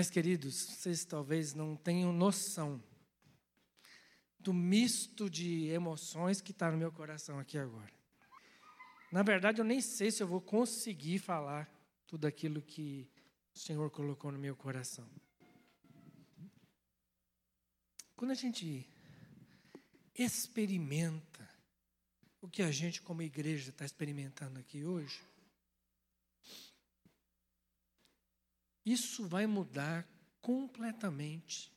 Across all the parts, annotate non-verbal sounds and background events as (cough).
Mas, queridos, vocês talvez não tenham noção do misto de emoções que está no meu coração aqui agora. Na verdade, eu nem sei se eu vou conseguir falar tudo aquilo que o Senhor colocou no meu coração. Quando a gente experimenta o que a gente, como igreja, está experimentando aqui hoje, isso vai mudar completamente.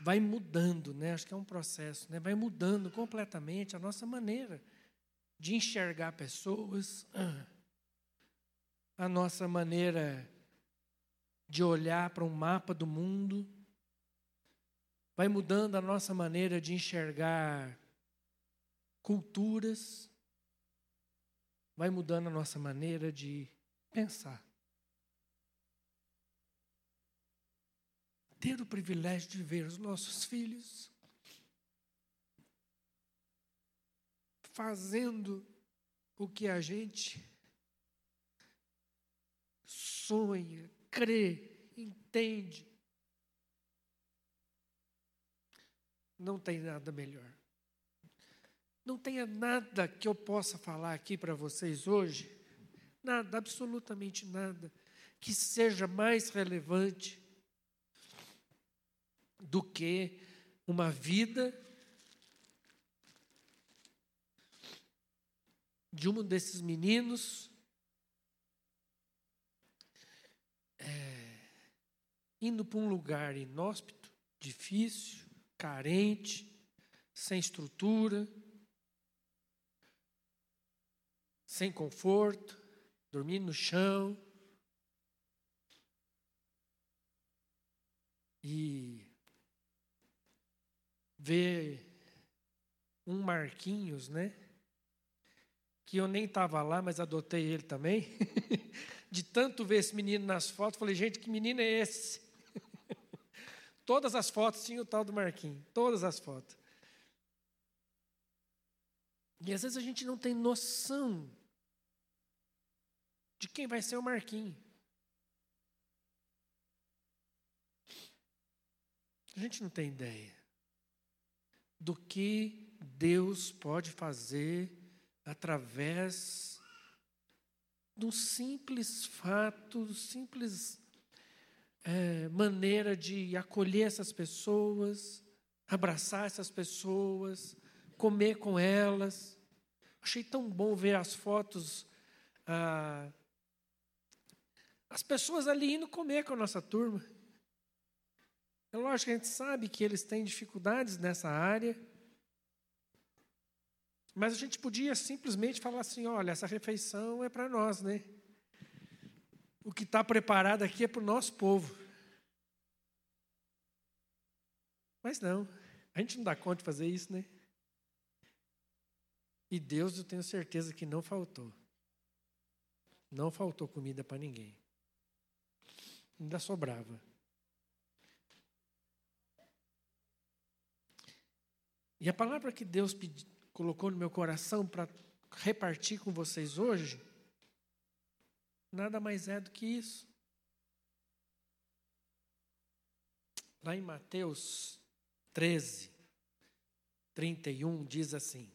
Vai mudando, né? Acho que é um processo, né? Vai mudando completamente a nossa maneira de enxergar pessoas, a nossa maneira de olhar para um mapa do mundo, vai mudando a nossa maneira de enxergar culturas, vai mudando a nossa maneira de pensar. Ter o privilégio de ver os nossos filhos fazendo o que a gente sonha, crê, entende. Não tem nada melhor. Não tenha nada que eu possa falar aqui para vocês hoje, nada, absolutamente nada, que seja mais relevante do que uma vida de um desses meninos é, indo para um lugar inóspito, difícil, carente, sem estrutura, sem conforto, dormindo no chão. E ver um Marquinhos, né? Que eu nem estava lá, mas adotei ele também. (laughs) De tanto ver esse menino nas fotos, falei, gente, que menino é esse? (laughs) Todas as fotos tinham o tal do Marquinhos, todas as fotos. E às vezes a gente não tem noção de quem vai ser o Marquinhos. A gente não tem ideia do que Deus pode fazer através do simples fato, simples é, maneira de acolher essas pessoas, abraçar essas pessoas, comer com elas. Achei tão bom ver as fotos, ah, as pessoas ali indo comer com a nossa turma. É lógico a gente sabe que eles têm dificuldades nessa área, mas a gente podia simplesmente falar assim: olha, essa refeição é para nós, né? O que está preparado aqui é para o nosso povo. Mas não, a gente não dá conta de fazer isso, né? E Deus, eu tenho certeza que não faltou. Não faltou comida para ninguém. Ainda sobrava. E a palavra que Deus pedi, colocou no meu coração para repartir com vocês hoje, nada mais é do que isso. Lá em Mateus 13, 31, diz assim.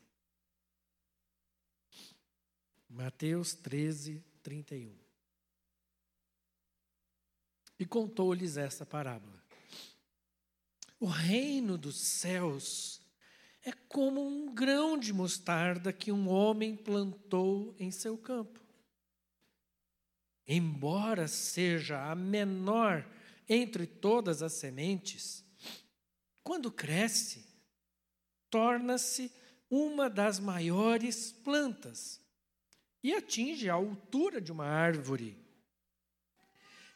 Mateus 13, 31. E contou-lhes essa parábola. O reino dos céus é como um grão de mostarda que um homem plantou em seu campo. Embora seja a menor entre todas as sementes, quando cresce, torna-se uma das maiores plantas e atinge a altura de uma árvore,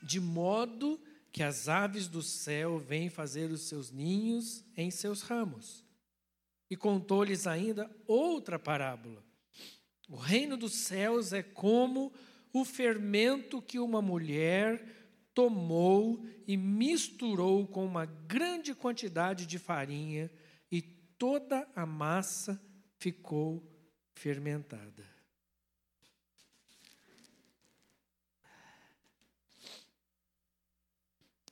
de modo que as aves do céu vêm fazer os seus ninhos em seus ramos. E contou-lhes ainda outra parábola. O reino dos céus é como o fermento que uma mulher tomou e misturou com uma grande quantidade de farinha, e toda a massa ficou fermentada.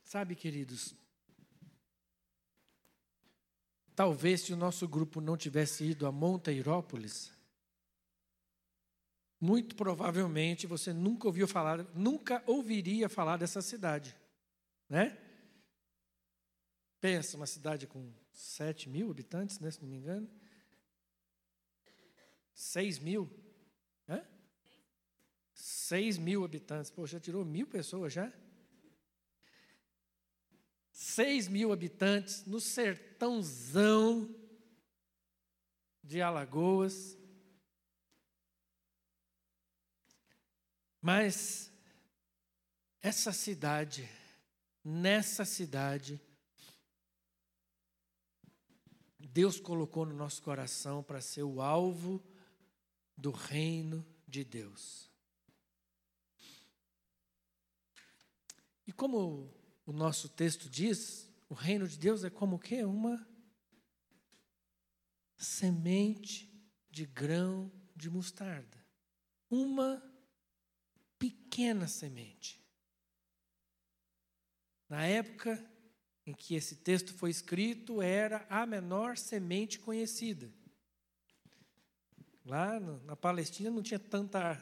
Sabe, queridos, talvez se o nosso grupo não tivesse ido a Monteirópolis, muito provavelmente você nunca ouviu falar, nunca ouviria falar dessa cidade, né? Pensa, uma cidade com 7 mil habitantes, né, se não me engano. 6 mil. Hã? 6 mil habitantes. Pô, já tirou mil pessoas já? 6 mil habitantes no sertãozão de Alagoas. Mas essa cidade, nessa cidade, Deus colocou no nosso coração para ser o alvo do reino de Deus. E como o nosso texto diz, o reino de Deus é como o quê? Uma semente de grão de mostarda. Uma pequena semente. Na época em que esse texto foi escrito, era a menor semente conhecida. Lá na Palestina não tinha tanta,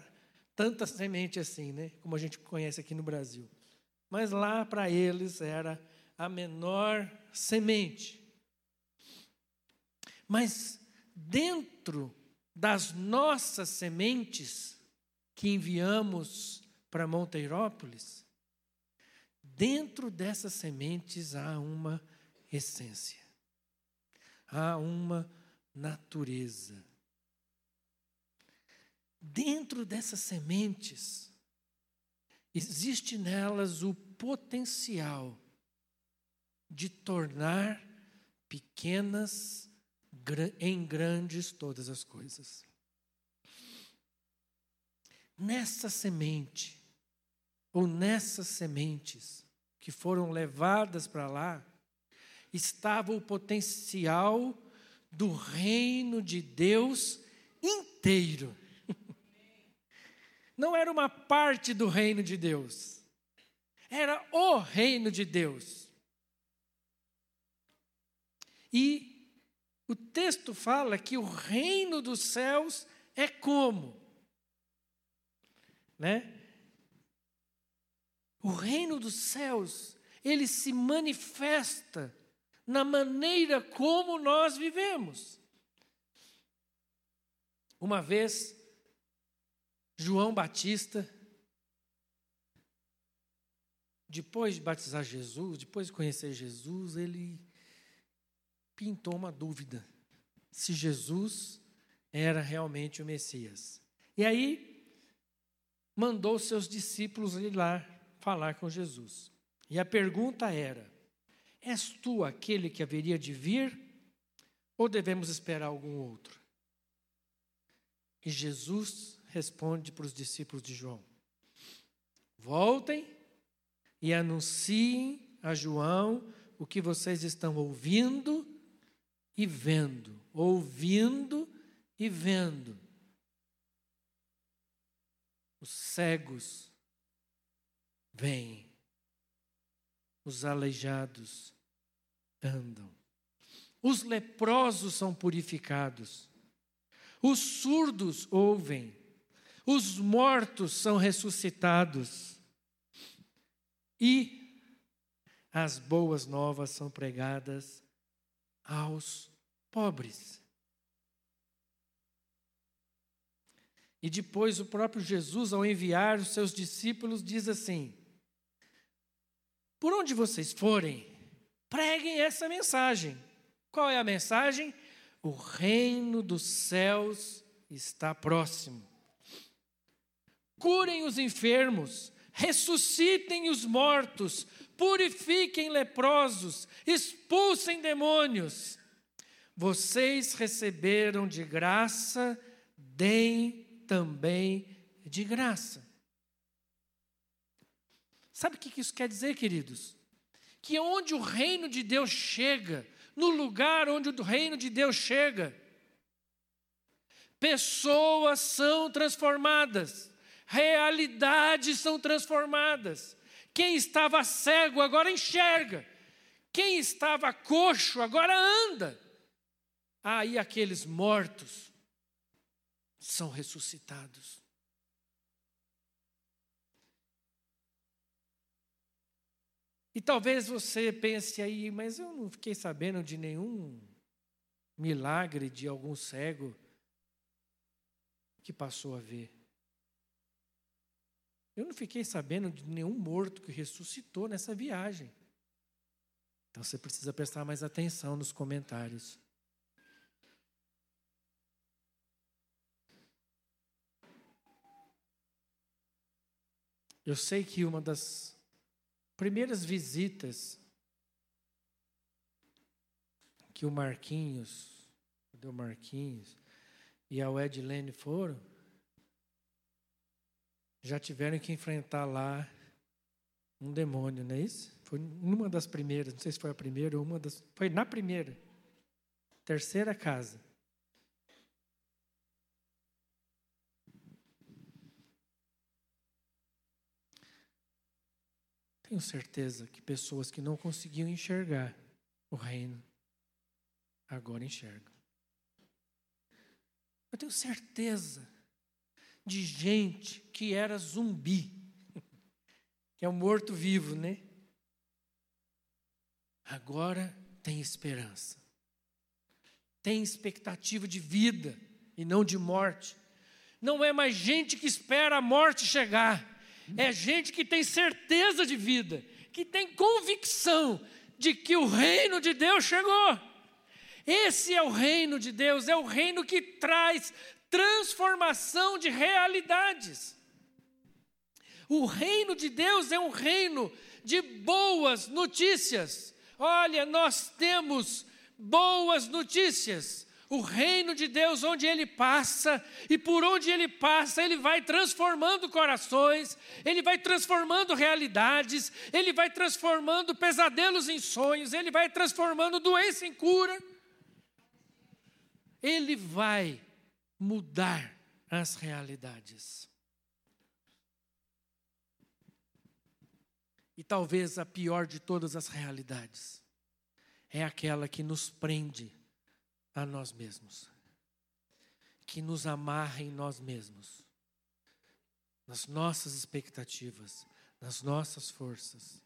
tanta semente assim, né? Como a gente conhece aqui no Brasil. Mas lá para eles era a menor semente. Mas dentro das nossas sementes, que enviamos para Monteirópolis, dentro dessas sementes há uma essência, há uma natureza. Dentro dessas sementes, existe nelas o potencial de tornar pequenas em grandes todas as coisas nessa semente, ou nessas sementes que foram levadas para lá, estava o potencial do reino de Deus inteiro. Não era uma parte do reino de Deus, era o reino de Deus. E o texto fala que o reino dos céus é como? né? O reino dos céus, ele se manifesta na maneira como nós vivemos. Uma vez, João Batista, depois de batizar Jesus, depois de conhecer Jesus, ele pintou uma dúvida se Jesus era realmente o Messias. E aí mandou seus discípulos ir lá falar com Jesus. E a pergunta era: És tu aquele que haveria de vir ou devemos esperar algum outro? E Jesus responde para os discípulos de João: Voltem e anunciem a João o que vocês estão ouvindo e vendo, ouvindo e vendo. Os cegos vêm, os aleijados andam, os leprosos são purificados, os surdos ouvem, os mortos são ressuscitados e as boas novas são pregadas aos pobres. E depois o próprio Jesus, ao enviar os seus discípulos, diz assim: Por onde vocês forem, preguem essa mensagem. Qual é a mensagem? O reino dos céus está próximo. Curem os enfermos, ressuscitem os mortos, purifiquem leprosos, expulsem demônios. Vocês receberam de graça, deem também de graça. Sabe o que isso quer dizer, queridos? Que onde o reino de Deus chega, no lugar onde o reino de Deus chega, pessoas são transformadas, realidades são transformadas. Quem estava cego agora enxerga. Quem estava coxo agora anda. Aí ah, aqueles mortos são ressuscitados. E talvez você pense aí, mas eu não fiquei sabendo de nenhum milagre de algum cego que passou a ver. Eu não fiquei sabendo de nenhum morto que ressuscitou nessa viagem. Então você precisa prestar mais atenção nos comentários. Eu sei que uma das primeiras visitas que o Marquinhos, o Marquinhos e a Edilene foram, já tiveram que enfrentar lá um demônio, não é isso? Foi numa das primeiras, não sei se foi a primeira ou uma das. Foi na primeira. Terceira casa. Tenho certeza que pessoas que não conseguiam enxergar o reino, agora enxergam. Eu tenho certeza de gente que era zumbi, que é um morto-vivo, né? Agora tem esperança, tem expectativa de vida e não de morte. Não é mais gente que espera a morte chegar, é gente que tem certeza de vida, que tem convicção de que o reino de Deus chegou. Esse é o reino de Deus, é o reino que traz transformação de realidades. O reino de Deus é um reino de boas notícias. Olha, nós temos boas notícias. O reino de Deus, onde ele passa, e por onde ele passa, ele vai transformando corações, ele vai transformando realidades, ele vai transformando pesadelos em sonhos, ele vai transformando doença em cura. Ele vai mudar as realidades. E talvez a pior de todas as realidades é aquela que nos prende a nós mesmos, que nos amarra em nós mesmos, nas nossas expectativas, nas nossas forças,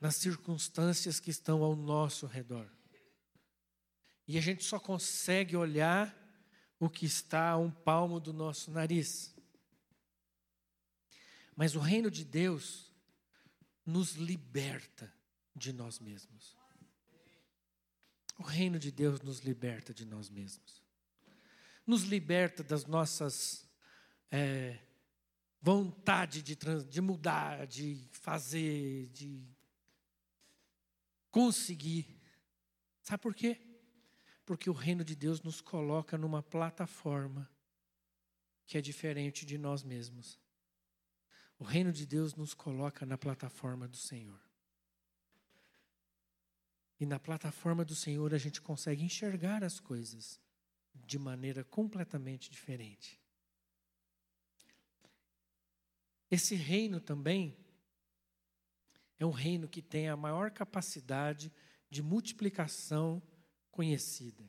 nas circunstâncias que estão ao nosso redor. E a gente só consegue olhar o que está a um palmo do nosso nariz. Mas o reino de Deus nos liberta de nós mesmos. O reino de Deus nos liberta de nós mesmos. Nos liberta das nossas é, vontade de, de mudar, de fazer, de conseguir. Sabe por quê? Porque o reino de Deus nos coloca numa plataforma que é diferente de nós mesmos. O reino de Deus nos coloca na plataforma do Senhor. E na plataforma do Senhor a gente consegue enxergar as coisas de maneira completamente diferente. Esse reino também é um reino que tem a maior capacidade de multiplicação conhecida.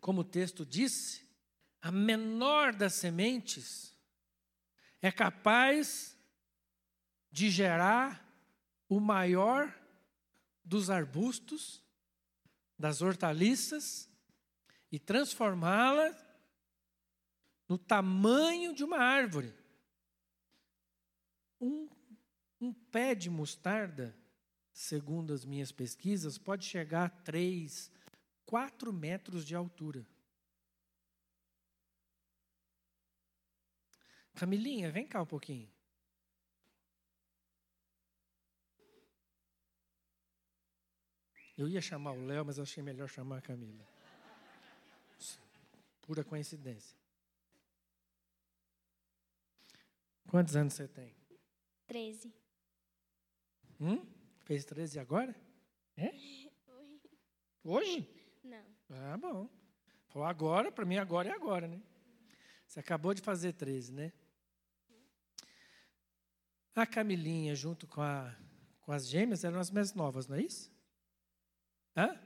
Como o texto disse, a menor das sementes é capaz de gerar o maior dos arbustos, das hortaliças e transformá-la no tamanho de uma árvore. Um, um pé de mostarda segundo as minhas pesquisas, pode chegar a 3, 4 metros de altura. Camilinha, vem cá um pouquinho. Eu ia chamar o Léo, mas achei melhor chamar a Camila. Pura coincidência. Quantos anos você tem? Treze. Hum? Fez 13 agora? É? Hoje? Não. Ah, bom. Falou agora, para mim agora é agora, né? Você acabou de fazer 13, né? A Camilinha, junto com, a, com as gêmeas, eram as mais novas, não é isso? Hã?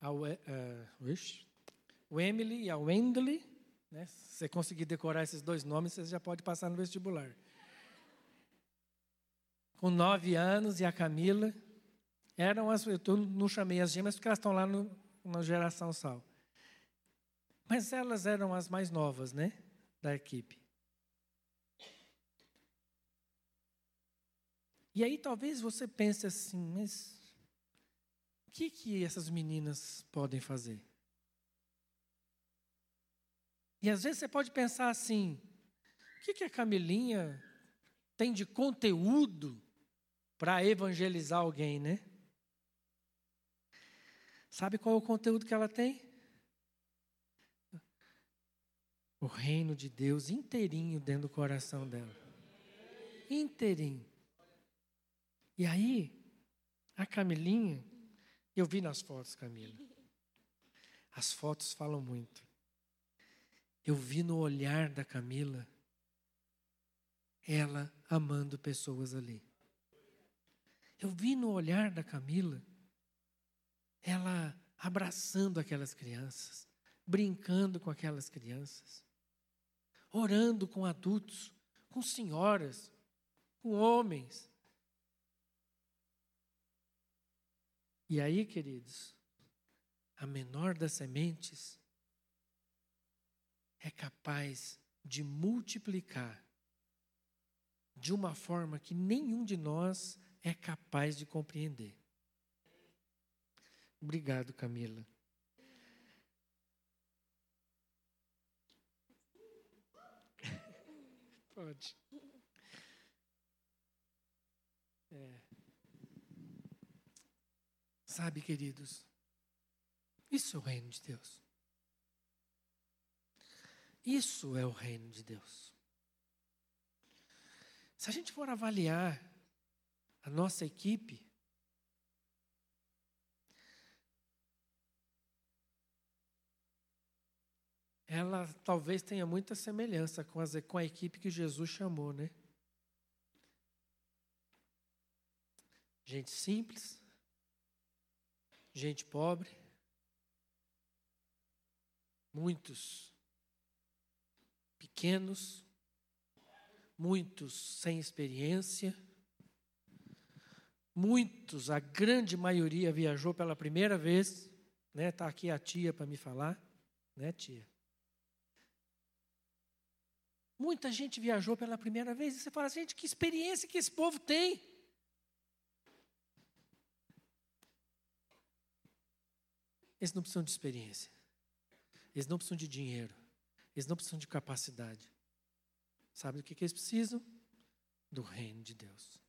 A, uh, o Emily e a Wendley. Né? Se você conseguir decorar esses dois nomes, você já pode passar no vestibular. Com nove anos, e a Camila. Eram as, eu não chamei as gêmeas porque elas estão lá no, na geração sal. Mas elas eram as mais novas, né? Da equipe. E aí talvez você pense assim, mas o que, que essas meninas podem fazer? E às vezes você pode pensar assim: o que, que a Camilinha tem de conteúdo para evangelizar alguém, né? Sabe qual é o conteúdo que ela tem? O reino de Deus inteirinho dentro do coração dela. Inteirinho. E aí, a Camilinha, eu vi nas fotos, Camila. As fotos falam muito. Eu vi no olhar da Camila ela amando pessoas ali. Eu vi no olhar da Camila ela abraçando aquelas crianças, brincando com aquelas crianças, orando com adultos, com senhoras, com homens, E aí, queridos, a menor das sementes é capaz de multiplicar de uma forma que nenhum de nós é capaz de compreender. Obrigado, Camila. (laughs) Pode. É. Sabe, queridos, isso é o reino de Deus. Isso é o reino de Deus. Se a gente for avaliar a nossa equipe, ela talvez tenha muita semelhança com, com a equipe que Jesus chamou, né? Gente simples, gente pobre, muitos pequenos, muitos sem experiência, muitos, a grande maioria viajou pela primeira vez, né? Está aqui a tia para me falar, né, tia? Muita gente viajou pela primeira vez e você fala, gente, que experiência que esse povo tem. Eles não precisam de experiência. Eles não precisam de dinheiro. Eles não precisam de capacidade. Sabe do que, que eles precisam? Do reino de Deus.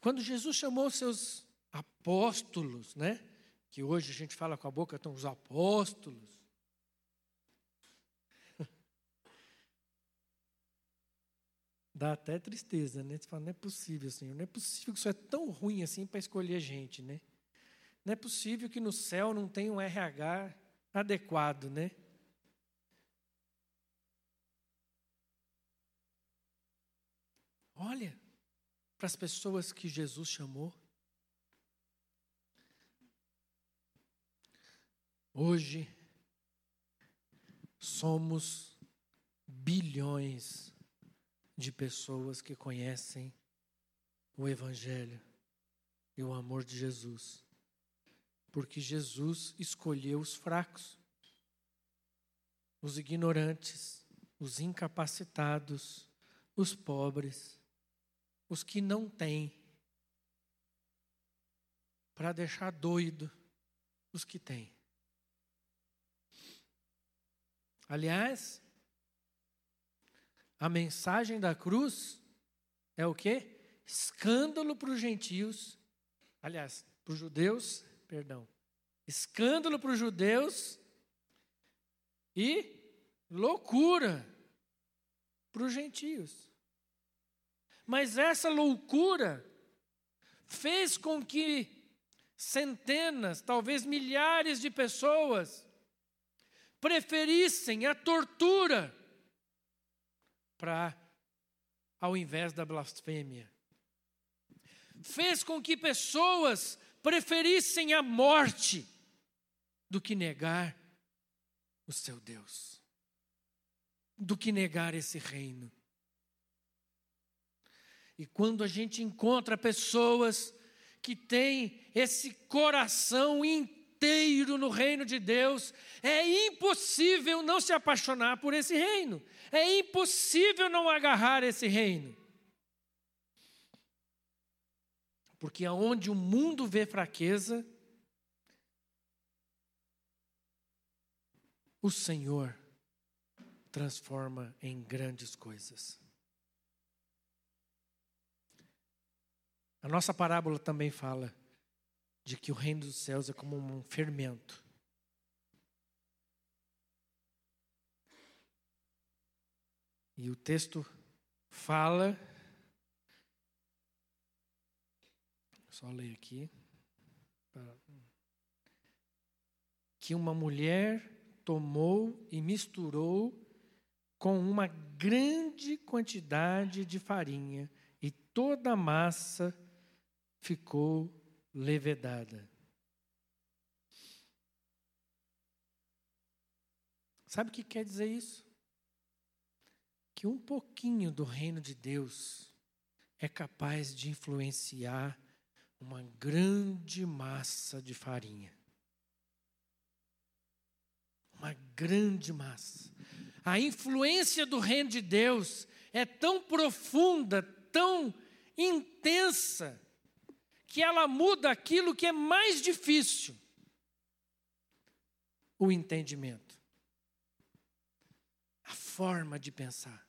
Quando Jesus chamou seus apóstolos, né? Que hoje a gente fala com a boca, estão os apóstolos. (laughs) Dá até tristeza, né? Você fala, não é possível, Senhor, não é possível que isso é tão ruim assim para escolher gente, né? Não é possível que no céu não tenha um RH adequado, né? Olha para as pessoas que Jesus chamou. Hoje somos bilhões de pessoas que conhecem o Evangelho e o amor de Jesus. Porque Jesus escolheu os fracos, os ignorantes, os incapacitados, os pobres, os que não têm, para deixar doido os que têm. Aliás, a mensagem da cruz é o quê? Escândalo para os gentios, aliás, para os judeus perdão, escândalo para os judeus e loucura para os gentios. Mas essa loucura fez com que centenas, talvez milhares de pessoas preferissem a tortura para ao invés da blasfêmia. Fez com que pessoas preferissem a morte do que negar o seu Deus, do que negar esse reino. E quando a gente encontra pessoas que têm esse coração inteiro no reino de Deus, é impossível não se apaixonar por esse reino, é impossível não agarrar esse reino. Porque aonde o mundo vê fraqueza, o Senhor transforma em grandes coisas. A nossa parábola também fala de que o reino dos céus é como um fermento. E o texto fala, só ler aqui, que uma mulher tomou e misturou com uma grande quantidade de farinha e toda a massa ficou levedada. Sabe o que quer dizer isso? Que um pouquinho do reino de Deus é capaz de influenciar uma grande massa de farinha. Uma grande massa. A influência do reino de Deus é tão profunda, tão intensa, que ela muda aquilo que é mais difícil: o entendimento, a forma de pensar.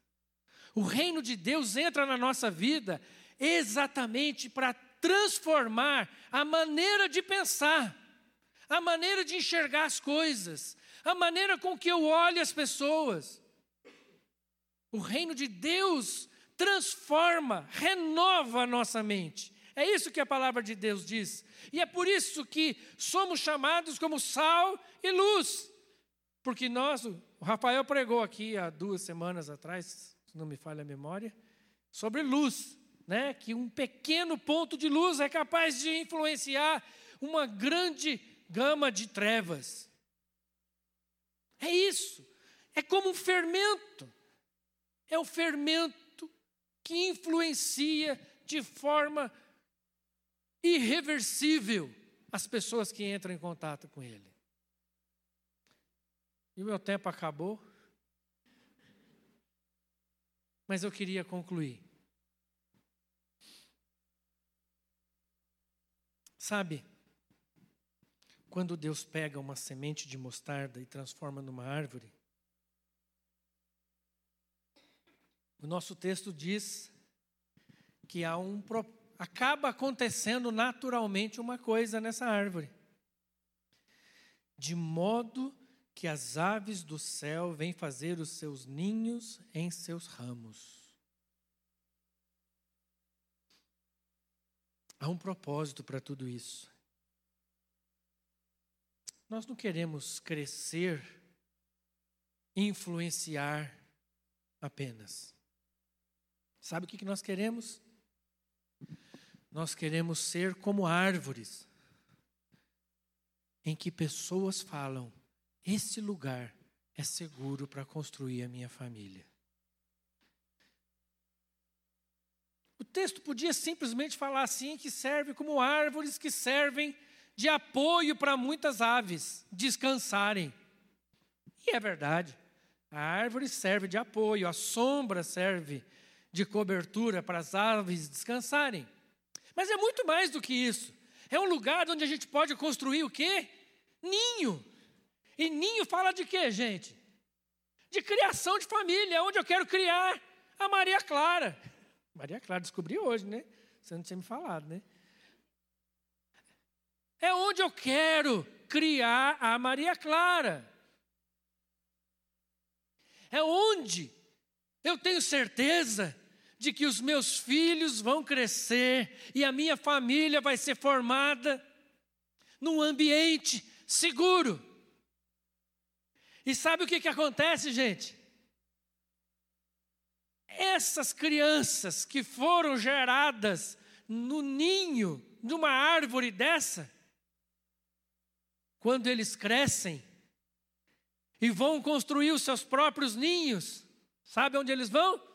O reino de Deus entra na nossa vida exatamente para transformar a maneira de pensar, a maneira de enxergar as coisas, a maneira com que eu olho as pessoas. O reino de Deus transforma, renova a nossa mente. É isso que a palavra de Deus diz. E é por isso que somos chamados como sal e luz. Porque nós, o Rafael pregou aqui há duas semanas atrás, se não me falha a memória, sobre luz, né? Que um pequeno ponto de luz é capaz de influenciar uma grande gama de trevas. É isso. É como um fermento. É o fermento que influencia de forma irreversível as pessoas que entram em contato com ele. E o meu tempo acabou. Mas eu queria concluir. Sabe, quando Deus pega uma semente de mostarda e transforma numa árvore, o nosso texto diz que há um propósito acaba acontecendo naturalmente uma coisa nessa árvore. De modo que as aves do céu vêm fazer os seus ninhos em seus ramos. Há um propósito para tudo isso. Nós não queremos crescer, influenciar apenas. Sabe o que nós queremos? Nós queremos ser como árvores, em que pessoas falam: esse lugar é seguro para construir a minha família. O texto podia simplesmente falar assim: que serve como árvores que servem de apoio para muitas aves descansarem. E é verdade. A árvore serve de apoio, a sombra serve de cobertura para as aves descansarem. Mas é muito mais do que isso. É um lugar onde a gente pode construir o quê? Ninho. E ninho fala de quê, gente? De criação de família, onde eu quero criar a Maria Clara. Maria Clara descobri hoje, né? Você não tinha me falado, né? É onde eu quero criar a Maria Clara. É onde eu tenho certeza de que os meus filhos vão crescer e a minha família vai ser formada num ambiente seguro. E sabe o que, que acontece, gente? essas crianças que foram geradas no ninho de uma árvore dessa, quando eles crescem e vão construir os seus próprios ninhos, sabe onde eles vão?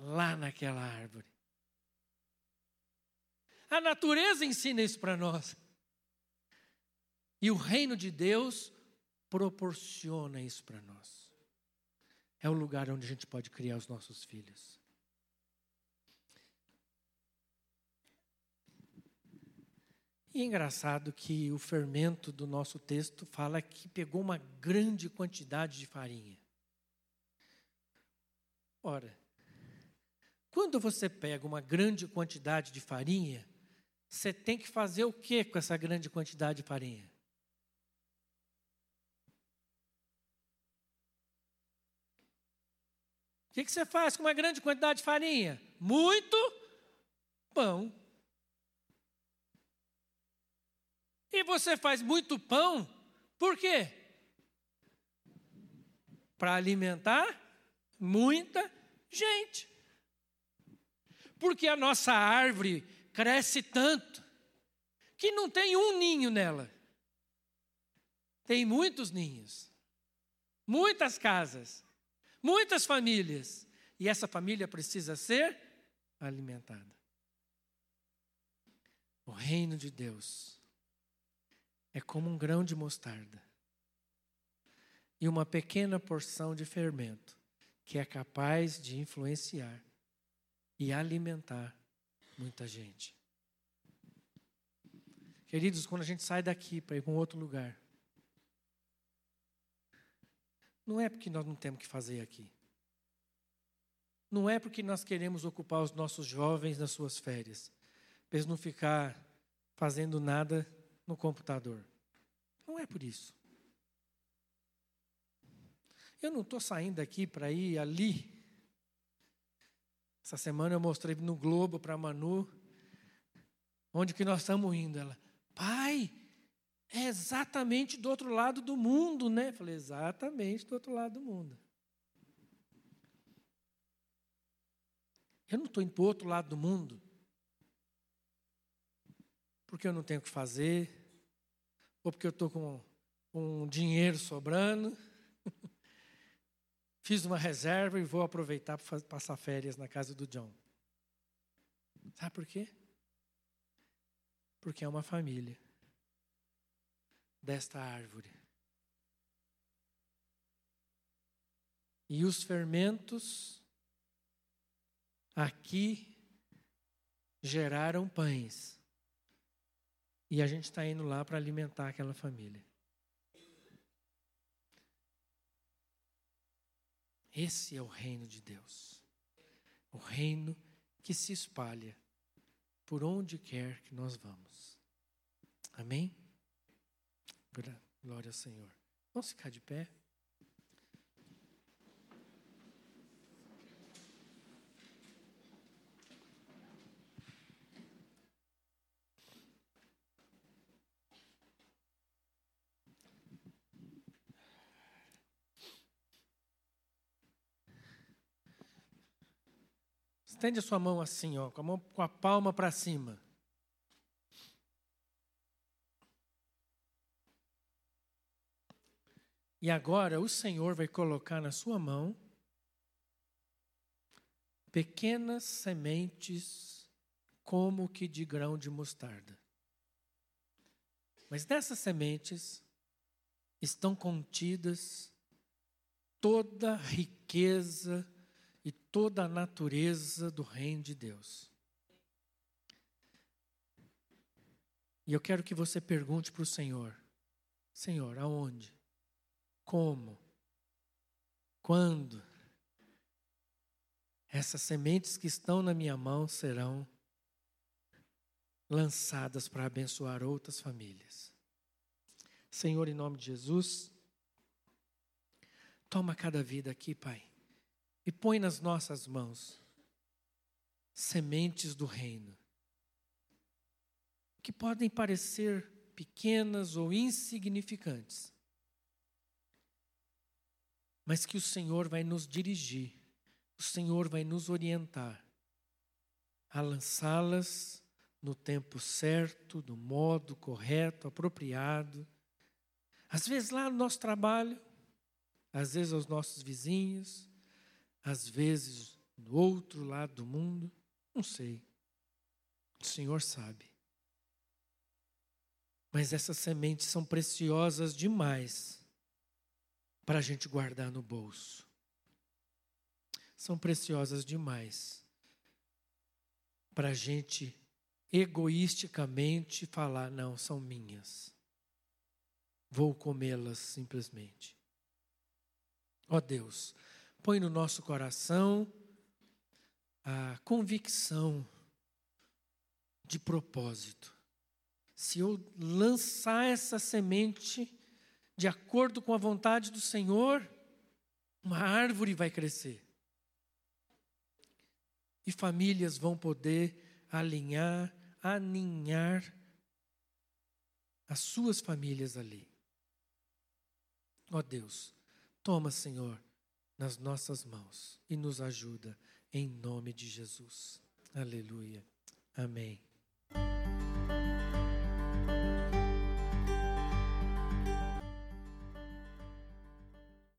Lá naquela árvore. A natureza ensina isso para nós. E o reino de Deus proporciona isso para nós. É o lugar onde a gente pode criar os nossos filhos. E é engraçado que o fermento do nosso texto fala que pegou uma grande quantidade de farinha. Ora, quando você pega uma grande quantidade de farinha, você tem que fazer o que com essa grande quantidade de farinha? O que, que você faz com uma grande quantidade de farinha? Muito pão. E você faz muito pão, por quê? Para alimentar muita gente. Porque a nossa árvore cresce tanto que não tem um ninho nela. Tem muitos ninhos, muitas casas, muitas famílias. E essa família precisa ser alimentada. O reino de Deus é como um grão de mostarda e uma pequena porção de fermento que é capaz de influenciar e alimentar muita gente. Queridos, quando a gente sai daqui para ir para um outro lugar, não é porque nós não temos que fazer aqui. Não é porque nós queremos ocupar os nossos jovens nas suas férias, para eles não ficar fazendo nada no computador. Não é por isso. Eu não estou saindo aqui para ir ali. Essa semana eu mostrei no Globo para Manu onde que nós estamos indo. Ela, pai, é exatamente do outro lado do mundo, né? Eu falei, exatamente do outro lado do mundo. Eu não estou indo para o outro lado do mundo porque eu não tenho o que fazer, ou porque eu estou com um dinheiro sobrando. Fiz uma reserva e vou aproveitar para passar férias na casa do John. Sabe por quê? Porque é uma família desta árvore. E os fermentos aqui geraram pães e a gente está indo lá para alimentar aquela família. Esse é o reino de Deus. O reino que se espalha por onde quer que nós vamos. Amém? Glória ao Senhor. Vamos ficar de pé? Estende a sua mão assim, ó, com a, mão, com a palma para cima. E agora o Senhor vai colocar na sua mão pequenas sementes, como que de grão de mostarda. Mas nessas sementes estão contidas toda a riqueza toda a natureza do reino de Deus. E eu quero que você pergunte para o Senhor: Senhor, aonde? Como? Quando? Essas sementes que estão na minha mão serão lançadas para abençoar outras famílias. Senhor, em nome de Jesus, toma cada vida aqui, Pai e põe nas nossas mãos sementes do reino, que podem parecer pequenas ou insignificantes, mas que o Senhor vai nos dirigir, o Senhor vai nos orientar a lançá-las no tempo certo, no modo correto, apropriado. Às vezes lá no nosso trabalho, às vezes aos nossos vizinhos, às vezes do outro lado do mundo, não sei. O Senhor sabe. Mas essas sementes são preciosas demais para a gente guardar no bolso. São preciosas demais para a gente egoisticamente falar: não, são minhas. Vou comê-las simplesmente. Ó oh Deus, põe no nosso coração a convicção de propósito. Se eu lançar essa semente de acordo com a vontade do Senhor, uma árvore vai crescer. E famílias vão poder alinhar, aninhar as suas famílias ali. Ó oh Deus, toma, Senhor, nas nossas mãos e nos ajuda em nome de Jesus. Aleluia. Amém.